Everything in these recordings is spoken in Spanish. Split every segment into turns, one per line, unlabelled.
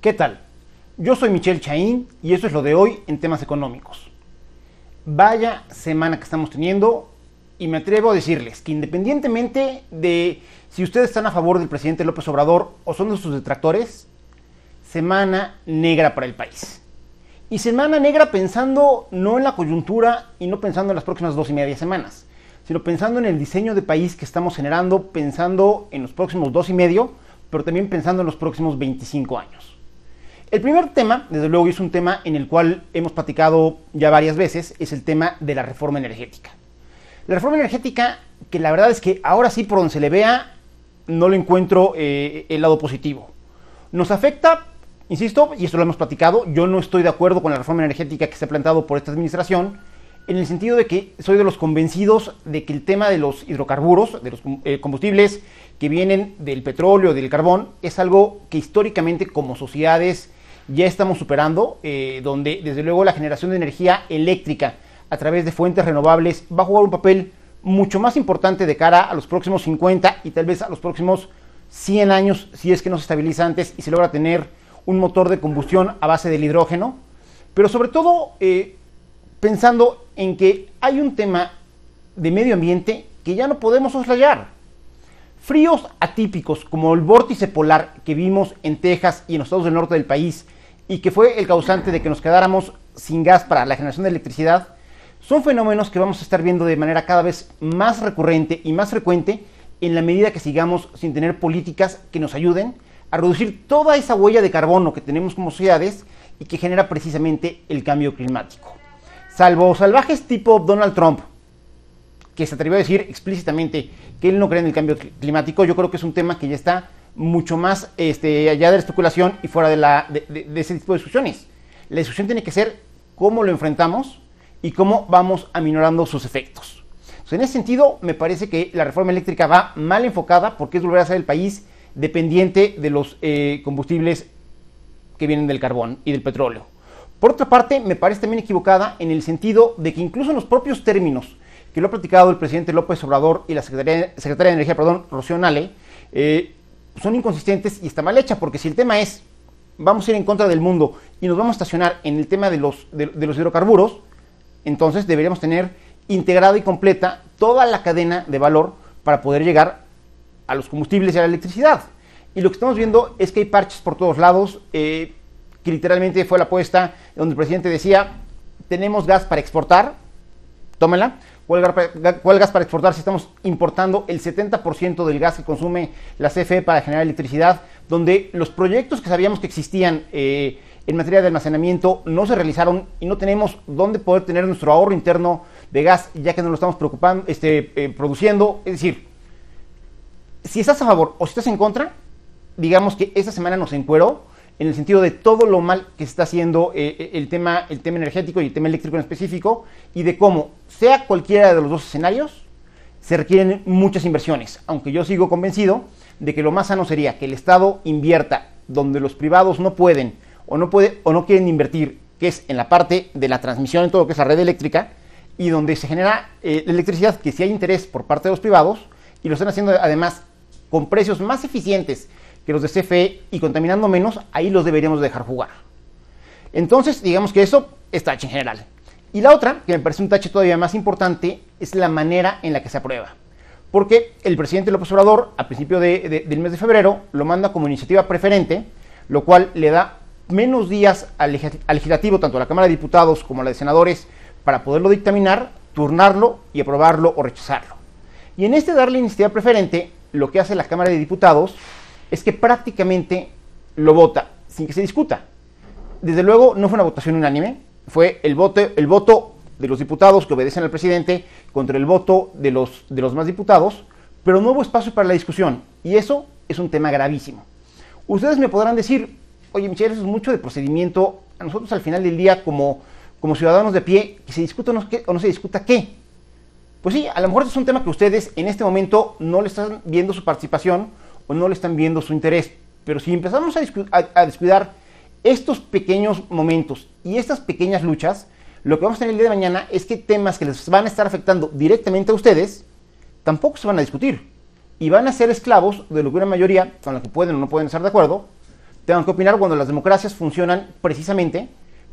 ¿Qué tal? Yo soy Michelle Chaín y esto es lo de hoy en temas económicos. Vaya semana que estamos teniendo y me atrevo a decirles que independientemente de si ustedes están a favor del presidente López Obrador o son de sus detractores, semana negra para el país. Y semana negra pensando no en la coyuntura y no pensando en las próximas dos y media semanas, sino pensando en el diseño de país que estamos generando, pensando en los próximos dos y medio, pero también pensando en los próximos 25 años. El primer tema, desde luego, es un tema en el cual hemos platicado ya varias veces, es el tema de la reforma energética. La reforma energética, que la verdad es que ahora sí, por donde se le vea, no le encuentro eh, el lado positivo. Nos afecta, insisto, y esto lo hemos platicado, yo no estoy de acuerdo con la reforma energética que se ha planteado por esta administración, en el sentido de que soy de los convencidos de que el tema de los hidrocarburos, de los eh, combustibles que vienen del petróleo, del carbón, es algo que históricamente como sociedades ya estamos superando, eh, donde desde luego la generación de energía eléctrica a través de fuentes renovables va a jugar un papel mucho más importante de cara a los próximos 50 y tal vez a los próximos 100 años si es que no se estabiliza antes y se logra tener un motor de combustión a base del hidrógeno, pero sobre todo eh, pensando en que hay un tema de medio ambiente que ya no podemos soslayar. Fríos atípicos como el vórtice polar que vimos en Texas y en los estados del norte del país y que fue el causante de que nos quedáramos sin gas para la generación de electricidad, son fenómenos que vamos a estar viendo de manera cada vez más recurrente y más frecuente en la medida que sigamos sin tener políticas que nos ayuden a reducir toda esa huella de carbono que tenemos como sociedades y que genera precisamente el cambio climático. Salvo salvajes tipo Donald Trump, que se atrevió a decir explícitamente que él no cree en el cambio climático, yo creo que es un tema que ya está mucho más este, allá de la especulación y fuera de, la, de, ese tipo de discusiones. La discusión tiene que ser cómo lo enfrentamos y cómo vamos aminorando sus efectos. en ese sentido, me parece que la reforma eléctrica va mal enfocada porque es volver a ser el país dependiente de los eh, combustibles que vienen del carbón y del petróleo. Por otra parte, me parece también equivocada en el sentido de que incluso en los propios términos que lo ha platicado el presidente López Obrador y la secretaria, de Energía, perdón, Rocío Nale, eh, son inconsistentes y está mal hecha, porque si el tema es vamos a ir en contra del mundo y nos vamos a estacionar en el tema de los, de, los hidrocarburos, entonces deberíamos tener integrada y completa toda la cadena de valor para poder llegar a los combustibles y a la electricidad. Y lo que estamos viendo es que hay parches por todos lados, eh, que literalmente fue la apuesta donde el presidente decía, tenemos gas para exportar, tómela, ¿Cuál gas para exportar si estamos importando el 70% del gas que consume la CFE para generar electricidad? Donde los proyectos que sabíamos que existían eh, en materia de almacenamiento no se realizaron y no tenemos dónde poder tener nuestro ahorro interno de gas ya que no lo estamos preocupando, este, eh, produciendo. Es decir, si estás a favor o si estás en contra, digamos que esta semana nos encueró en el sentido de todo lo mal que está haciendo eh, eh, el, tema, el tema energético y el tema eléctrico en específico, y de cómo, sea cualquiera de los dos escenarios, se requieren muchas inversiones, aunque yo sigo convencido de que lo más sano sería que el Estado invierta donde los privados no pueden o no, puede, o no quieren invertir, que es en la parte de la transmisión en todo lo que es la red eléctrica, y donde se genera eh, electricidad que si hay interés por parte de los privados, y lo están haciendo además con precios más eficientes que los de CFE y contaminando menos, ahí los deberíamos dejar jugar. Entonces, digamos que eso es tache en general. Y la otra, que me parece un tache todavía más importante, es la manera en la que se aprueba. Porque el presidente López Obrador, a principio del mes de febrero, lo manda como iniciativa preferente, lo cual le da menos días al, legislativo, tanto a la Cámara de Diputados como a la de Senadores, para poderlo dictaminar, turnarlo y aprobarlo o rechazarlo. Y en este darle iniciativa preferente, lo que hace la Cámara de Diputados es que prácticamente lo vota sin que se discuta. Desde luego no fue una votación unánime, fue el voto, de los diputados que obedecen al presidente contra el voto de los, de los más diputados, pero no hubo espacio para la discusión y eso es un tema gravísimo. Ustedes me podrán decir, oye Michelle, eso es mucho de procedimiento, a nosotros al final del día como, como ciudadanos de pie, que se discuta o no, o no se discuta qué. Pues sí, a lo mejor es un tema que ustedes en este momento no le están viendo su participación o no le están viendo su interés. Pero si empezamos a, descuidar estos pequeños momentos y estas pequeñas luchas, lo que vamos a tener el día de mañana es que temas que les van a estar afectando directamente a ustedes tampoco se van a discutir y van a ser esclavos de lo que una mayoría, con la que pueden o no pueden estar de acuerdo, tengan que opinar cuando las democracias funcionan precisamente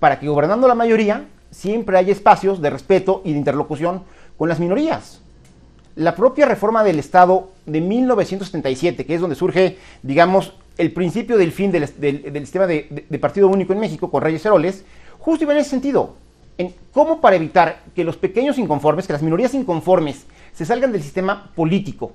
para que gobernando la mayoría siempre haya espacios de respeto y de interlocución con las minorías. La propia reforma del Estado de 1977, que es donde surge, digamos, el principio del fin del, sistema de, partido único en México con Reyes Heroles, justo iba en ese sentido, en cómo para evitar que los pequeños inconformes, que las minorías inconformes se salgan del sistema político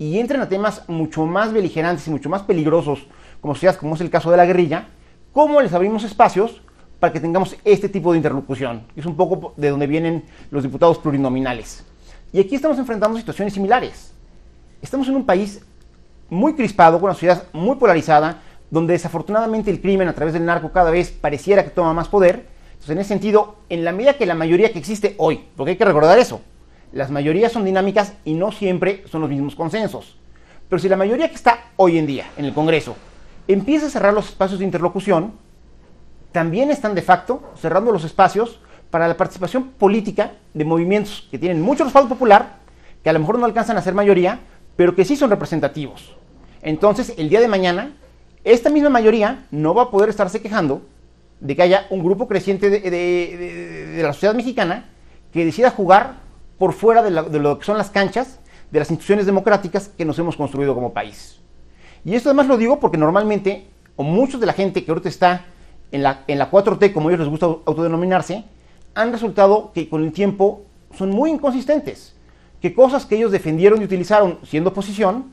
y entren a temas mucho más beligerantes y mucho más peligrosos, como, sea, como es el caso de la guerrilla, cómo les abrimos espacios para que tengamos este tipo de interlocución. Es un poco de donde vienen los diputados plurinominales. Y aquí estamos enfrentando situaciones similares. Estamos en un país muy crispado, con una sociedad muy polarizada, donde desafortunadamente el crimen a través del narco cada vez pareciera que toma más poder. Entonces, en ese sentido, en la medida que la mayoría que existe hoy, porque hay que recordar eso, las mayorías son dinámicas y no siempre son los mismos consensos. Pero si la mayoría que está hoy en día en el Congreso empieza a cerrar los espacios de interlocución, también están de facto cerrando los espacios para la participación política de movimientos que tienen mucho respaldo popular, que a lo mejor no alcanzan a ser mayoría, pero que sí son representativos. Entonces, el día de mañana, esta misma mayoría no va a poder estarse quejando de que haya un grupo creciente de, la sociedad mexicana que decida jugar por fuera de, de, lo que son las canchas de las instituciones democráticas que nos hemos construido como país. Y esto además lo digo porque normalmente, o muchos de la gente que ahorita está en la, en la 4T, como ellos les gusta autodenominarse, han resultado que con el tiempo son muy inconsistentes. Que cosas que ellos defendieron y utilizaron siendo oposición,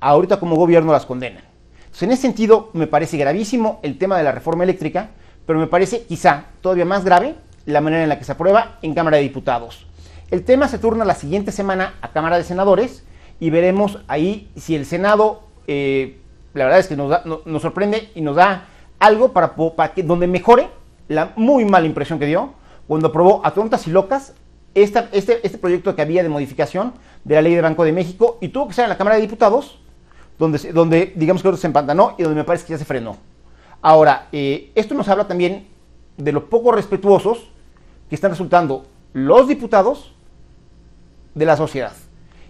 ahorita como gobierno las condenan. Entonces, en ese sentido, me parece gravísimo el tema de la reforma eléctrica, pero me parece quizá todavía más grave la manera en la que se aprueba en Cámara de Diputados. El tema se turna la siguiente semana a Cámara de Senadores y veremos ahí si el Senado, eh, la verdad es que nos, nos sorprende y nos da algo para, que, donde mejore la muy mala impresión que dio cuando aprobó a tontas y locas este, este proyecto que había de modificación de la ley de Banco de México y tuvo que ser en la Cámara de Diputados, donde, donde digamos que se empantanó y donde me parece que ya se frenó. Ahora, eh, esto nos habla también de lo poco respetuosos que están resultando los diputados de la sociedad.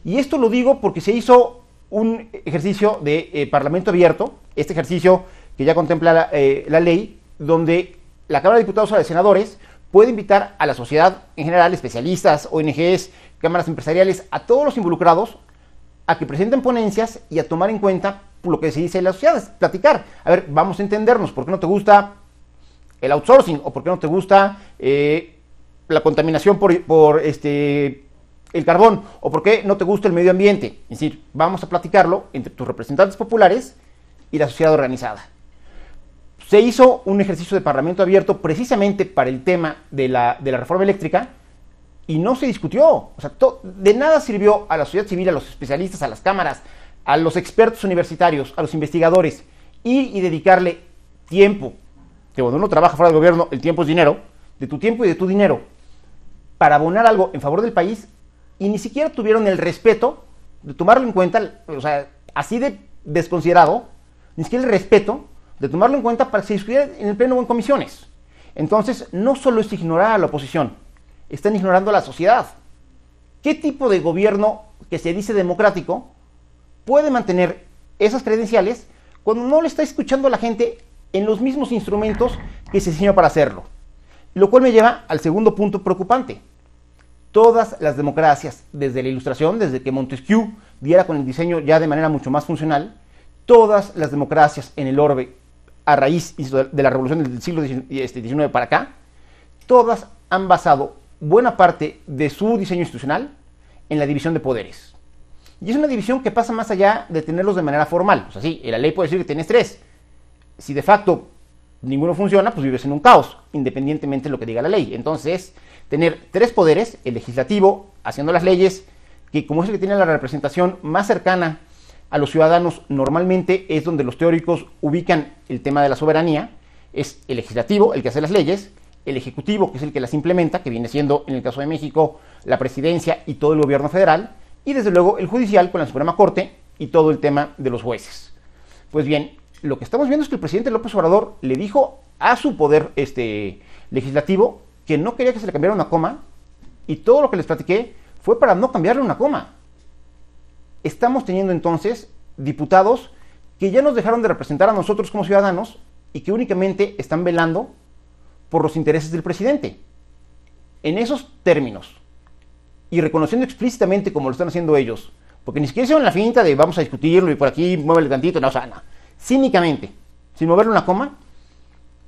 Y esto lo digo porque se hizo un ejercicio de eh, Parlamento abierto, este ejercicio que ya contempla eh, la, ley, donde la Cámara de Diputados o de Senadores puede invitar a la sociedad en general, especialistas, ONGs, cámaras empresariales, a todos los involucrados a que presenten ponencias y a tomar en cuenta lo que se dice en la sociedad, platicar. A ver, vamos a entendernos, ¿por qué no te gusta el outsourcing o por qué no te gusta eh, la contaminación por, este, el carbón o por qué no te gusta el medio ambiente? Es decir, vamos a platicarlo entre tus representantes populares y la sociedad organizada. Se hizo un ejercicio de parlamento abierto precisamente para el tema de la, reforma eléctrica y no se discutió. O sea, de nada sirvió a la sociedad civil, a los especialistas, a las cámaras, a los expertos universitarios, a los investigadores, ir y dedicarle tiempo, que cuando uno trabaja fuera del gobierno, el tiempo es dinero, de tu tiempo y de tu dinero, para abonar algo en favor del país, y ni siquiera tuvieron el respeto de tomarlo en cuenta, o sea, así de desconsiderado, ni siquiera el respeto de tomarlo en cuenta para que se discutiera en el Pleno o en comisiones. Entonces, no solo es ignorar a la oposición, están ignorando a la sociedad. ¿Qué tipo de gobierno que se dice democrático puede mantener esas credenciales cuando no le está escuchando a la gente en los mismos instrumentos que se diseñó para hacerlo? Lo cual me lleva al segundo punto preocupante. Todas las democracias, desde la ilustración, desde que Montesquieu diera con el diseño ya de manera mucho más funcional, todas las democracias en el orbe a raíz de la revolución del siglo XIX este, para acá, todas han basado buena parte de su diseño institucional en la división de poderes. Y es una división que pasa más allá de tenerlos de manera formal. O sea, sí, la ley puede decir que tienes tres. Si de facto ninguno funciona, pues vives en un caos, independientemente de lo que diga la ley. Entonces, tener tres poderes, el legislativo, haciendo las leyes, que como es el que tiene la representación más cercana a los ciudadanos normalmente es donde los teóricos ubican el tema de la soberanía, es el legislativo el que hace las leyes, el ejecutivo que es el que las implementa, que viene siendo en el caso de México la presidencia y todo el gobierno federal, y desde luego el judicial con la Suprema Corte y todo el tema de los jueces. Pues bien, lo que estamos viendo es que el presidente López Obrador le dijo a su poder este, legislativo que no quería que se le cambiara una coma y todo lo que les platiqué fue para no cambiarle una coma estamos teniendo entonces diputados que ya nos dejaron de representar a nosotros como ciudadanos y que únicamente están velando por los intereses del presidente. En esos términos, y reconociendo explícitamente como lo están haciendo ellos, porque ni siquiera hicieron la finta de vamos a discutirlo y por aquí mueve el tantito, no, o sea, no. Cínicamente, sin moverle una coma,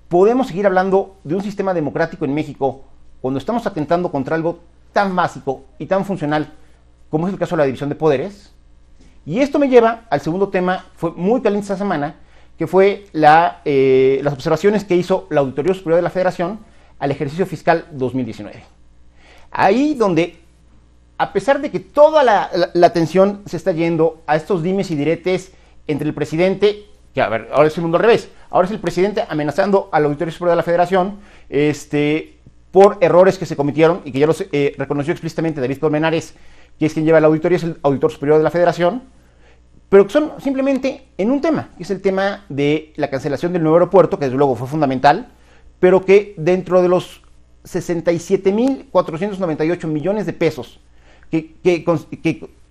podemos seguir hablando de un sistema democrático en México cuando estamos atentando contra algo tan básico y tan funcional como es el caso de la división de poderes. Y esto me lleva al segundo tema, fue muy caliente esta semana, que fue eh, las observaciones que hizo la Auditoría Superior de la Federación al ejercicio fiscal 2019. Ahí donde, a pesar de que toda la, atención se está yendo a estos dimes y diretes entre el presidente, que a ver, ahora es el mundo al revés, ahora es el presidente amenazando a la Auditoría Superior de la Federación este, por errores que se cometieron y que ya los eh, reconoció explícitamente David Colmenares, que es quien lleva la auditoría, es el Auditor Superior de la Federación, pero que son simplemente en un tema, que es el tema de la cancelación del nuevo aeropuerto, que desde luego fue fundamental, pero que dentro de los 67.498 millones de pesos, que,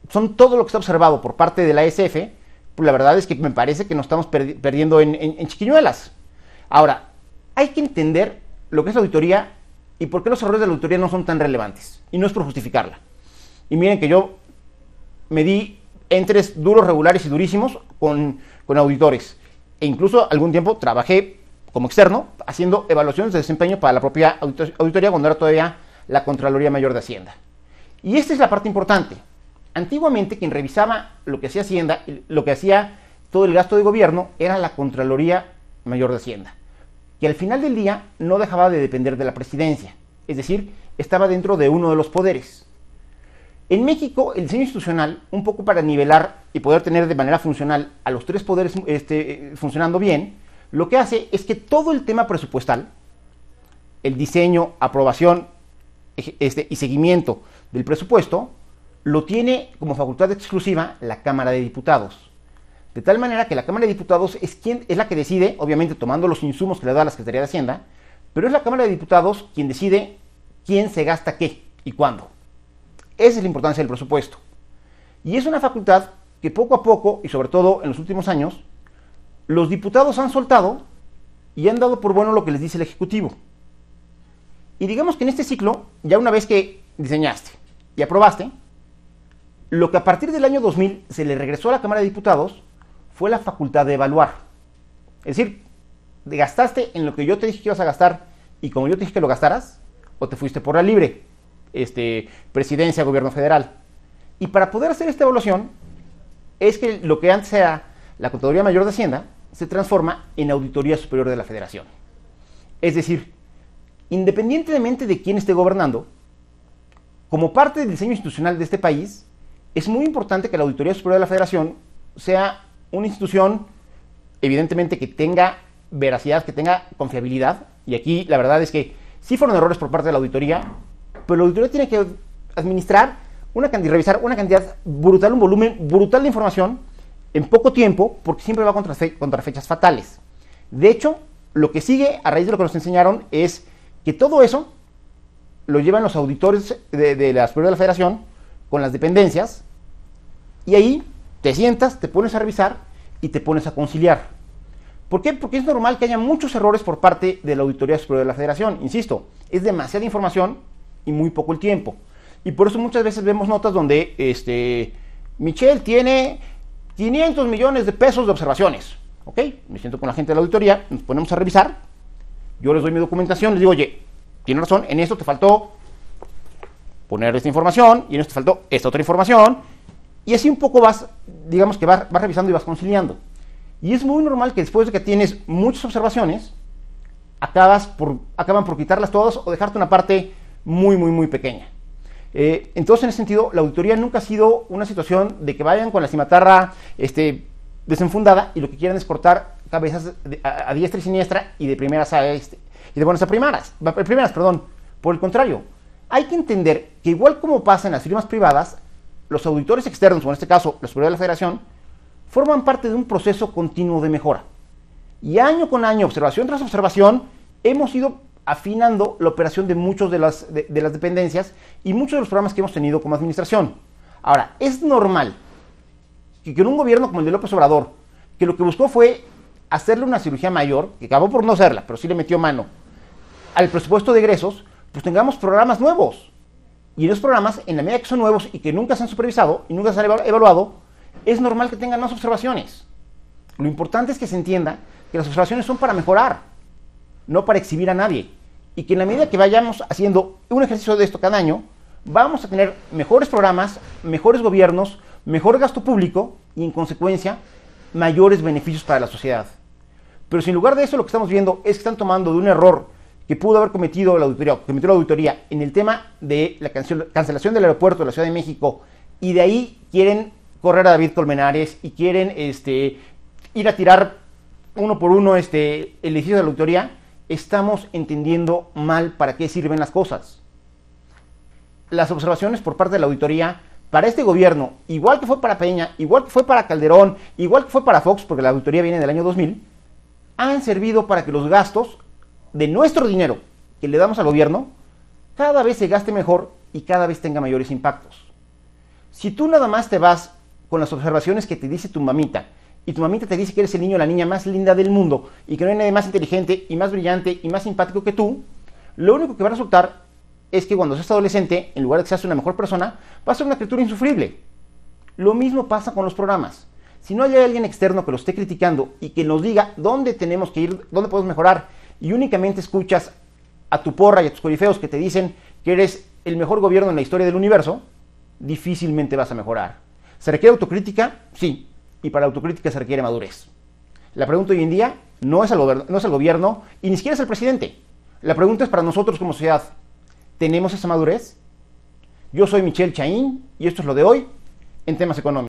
son todo lo que está observado por parte de la SF, pues la verdad es que me parece que nos estamos perdiendo en, chiquiñuelas. Ahora, hay que entender lo que es auditoría y por qué los errores de la auditoría no son tan relevantes. Y no es por justificarla. Y miren que yo me di entres duros, regulares y durísimos con, auditores. E incluso algún tiempo trabajé como externo haciendo evaluaciones de desempeño para la propia auditoría cuando era todavía la Contraloría Mayor de Hacienda. Y esta es la parte importante. Antiguamente quien revisaba lo que hacía Hacienda, lo que hacía todo el gasto de gobierno, era la Contraloría Mayor de Hacienda, que al final del día no dejaba de depender de la presidencia, es decir, estaba dentro de uno de los poderes. En México, el diseño institucional, un poco para nivelar y poder tener de manera funcional a los tres poderes este, funcionando bien, lo que hace es que todo el tema presupuestal, el diseño, aprobación este, y seguimiento del presupuesto, lo tiene como facultad exclusiva la Cámara de Diputados. De tal manera que la Cámara de Diputados es, quien, es la que decide, obviamente tomando los insumos que le da la Secretaría de Hacienda, pero es la Cámara de Diputados quien decide quién se gasta qué y cuándo. Esa es la importancia del presupuesto. Y es una facultad que poco a poco, y sobre todo en los últimos años, los diputados han soltado y han dado por bueno lo que les dice el Ejecutivo. Y digamos que en este ciclo, ya una vez que diseñaste y aprobaste, lo que a partir del año 2000 se le regresó a la Cámara de Diputados fue la facultad de evaluar. Es decir, gastaste en lo que yo te dije que ibas a gastar y como yo te dije que lo gastaras, o te fuiste por la libre este, presidencia, gobierno federal. Y para poder hacer esta evaluación, es que lo que antes era la Contaduría Mayor de Hacienda se transforma en Auditoría Superior de la Federación. Es decir, independientemente de quién esté gobernando, como parte del diseño institucional de este país, es muy importante que la Auditoría Superior de la Federación sea una institución, evidentemente, que tenga veracidad, que tenga confiabilidad. Y aquí la verdad es que sí fueron errores por parte de la auditoría, pero la auditoría tiene que administrar una revisar una cantidad brutal, un volumen brutal de información en poco tiempo, porque siempre va contra, contra fechas fatales. De hecho, lo que sigue a raíz de lo que nos enseñaron es que todo eso lo llevan los auditores de, la Superior de la Federación con las dependencias y ahí te sientas, te pones a revisar y te pones a conciliar. ¿Por qué? Porque es normal que haya muchos errores por parte de la Auditoría Superior de la Federación. Insisto, es demasiada información y muy poco el tiempo. Y por eso muchas veces vemos notas donde este, Michelle tiene 500 millones de pesos de observaciones. ¿Ok? Me siento con la gente de la auditoría, nos ponemos a revisar. Yo les doy mi documentación, les digo, oye, tiene razón, en esto te faltó poner esta información y en esto te faltó esta otra información. Y así un poco vas, digamos que vas, vas revisando y vas conciliando. Y es muy normal que después de que tienes muchas observaciones, acabas por, acaban por quitarlas todas o dejarte una parte muy, muy, muy pequeña. Eh, entonces, en ese sentido, la auditoría nunca ha sido una situación de que vayan con la cimatarra este, desenfundada y lo que quieran es cortar cabezas a, diestra y siniestra y de primeras a este, y de buenas a primeras, primeras, perdón. Por el contrario, hay que entender que igual como pasa en las firmas privadas, los auditores externos, o en este caso la Seguridad de la Federación, forman parte de un proceso continuo de mejora. Y año con año, observación tras observación, hemos ido afinando la operación de muchas de las, de, las dependencias y muchos de los programas que hemos tenido como administración. Ahora, es normal que, en un gobierno como el de López Obrador, que lo que buscó fue hacerle una cirugía mayor, que acabó por no serla, pero sí le metió mano al presupuesto de egresos, pues tengamos programas nuevos. Y en esos programas, en la medida que son nuevos y que nunca se han supervisado y nunca se han evaluado, es normal que tengan más observaciones. Lo importante es que se entienda que las observaciones son para mejorar, no para exhibir a nadie. Y que en la medida que vayamos haciendo un ejercicio de esto cada año, vamos a tener mejores programas, mejores gobiernos, mejor gasto público y en consecuencia mayores beneficios para la sociedad. Pero si en lugar de eso lo que estamos viendo es que están tomando de un error que pudo haber cometido la auditoría, cometió la auditoría en el tema de la cancelación del aeropuerto de la Ciudad de México y de ahí quieren correr a David Colmenares y quieren este, ir a tirar uno por uno este, el edificio de la auditoría, estamos entendiendo mal para qué sirven las cosas. Las observaciones por parte de la auditoría para este gobierno, igual que fue para Peña, igual que fue para Calderón, igual que fue para Fox, porque la auditoría viene del año 2000, han servido para que los gastos de nuestro dinero que le damos al gobierno cada vez se gaste mejor y cada vez tenga mayores impactos. Si tú nada más te vas con las observaciones que te dice tu mamita, y tu mamita te dice que eres el niño o la niña más linda del mundo, y que no hay nadie más inteligente y más brillante y más simpático que tú, lo único que va a resultar es que cuando seas adolescente, en lugar de que seas una mejor persona, vas a ser una criatura insufrible. Lo mismo pasa con los programas. Si no hay alguien externo que lo esté criticando y que nos diga dónde tenemos que ir, dónde podemos mejorar, y únicamente escuchas a tu porra y a tus corifeos que te dicen que eres el mejor gobierno en la historia del universo, difícilmente vas a mejorar. ¿Se requiere autocrítica? Sí. Y para autocrítica se requiere madurez. La pregunta hoy en día no es, el no es el gobierno y ni siquiera es el presidente. La pregunta es para nosotros como sociedad. ¿Tenemos esa madurez? Yo soy Michelle Chaín y esto es lo de hoy en temas económicos.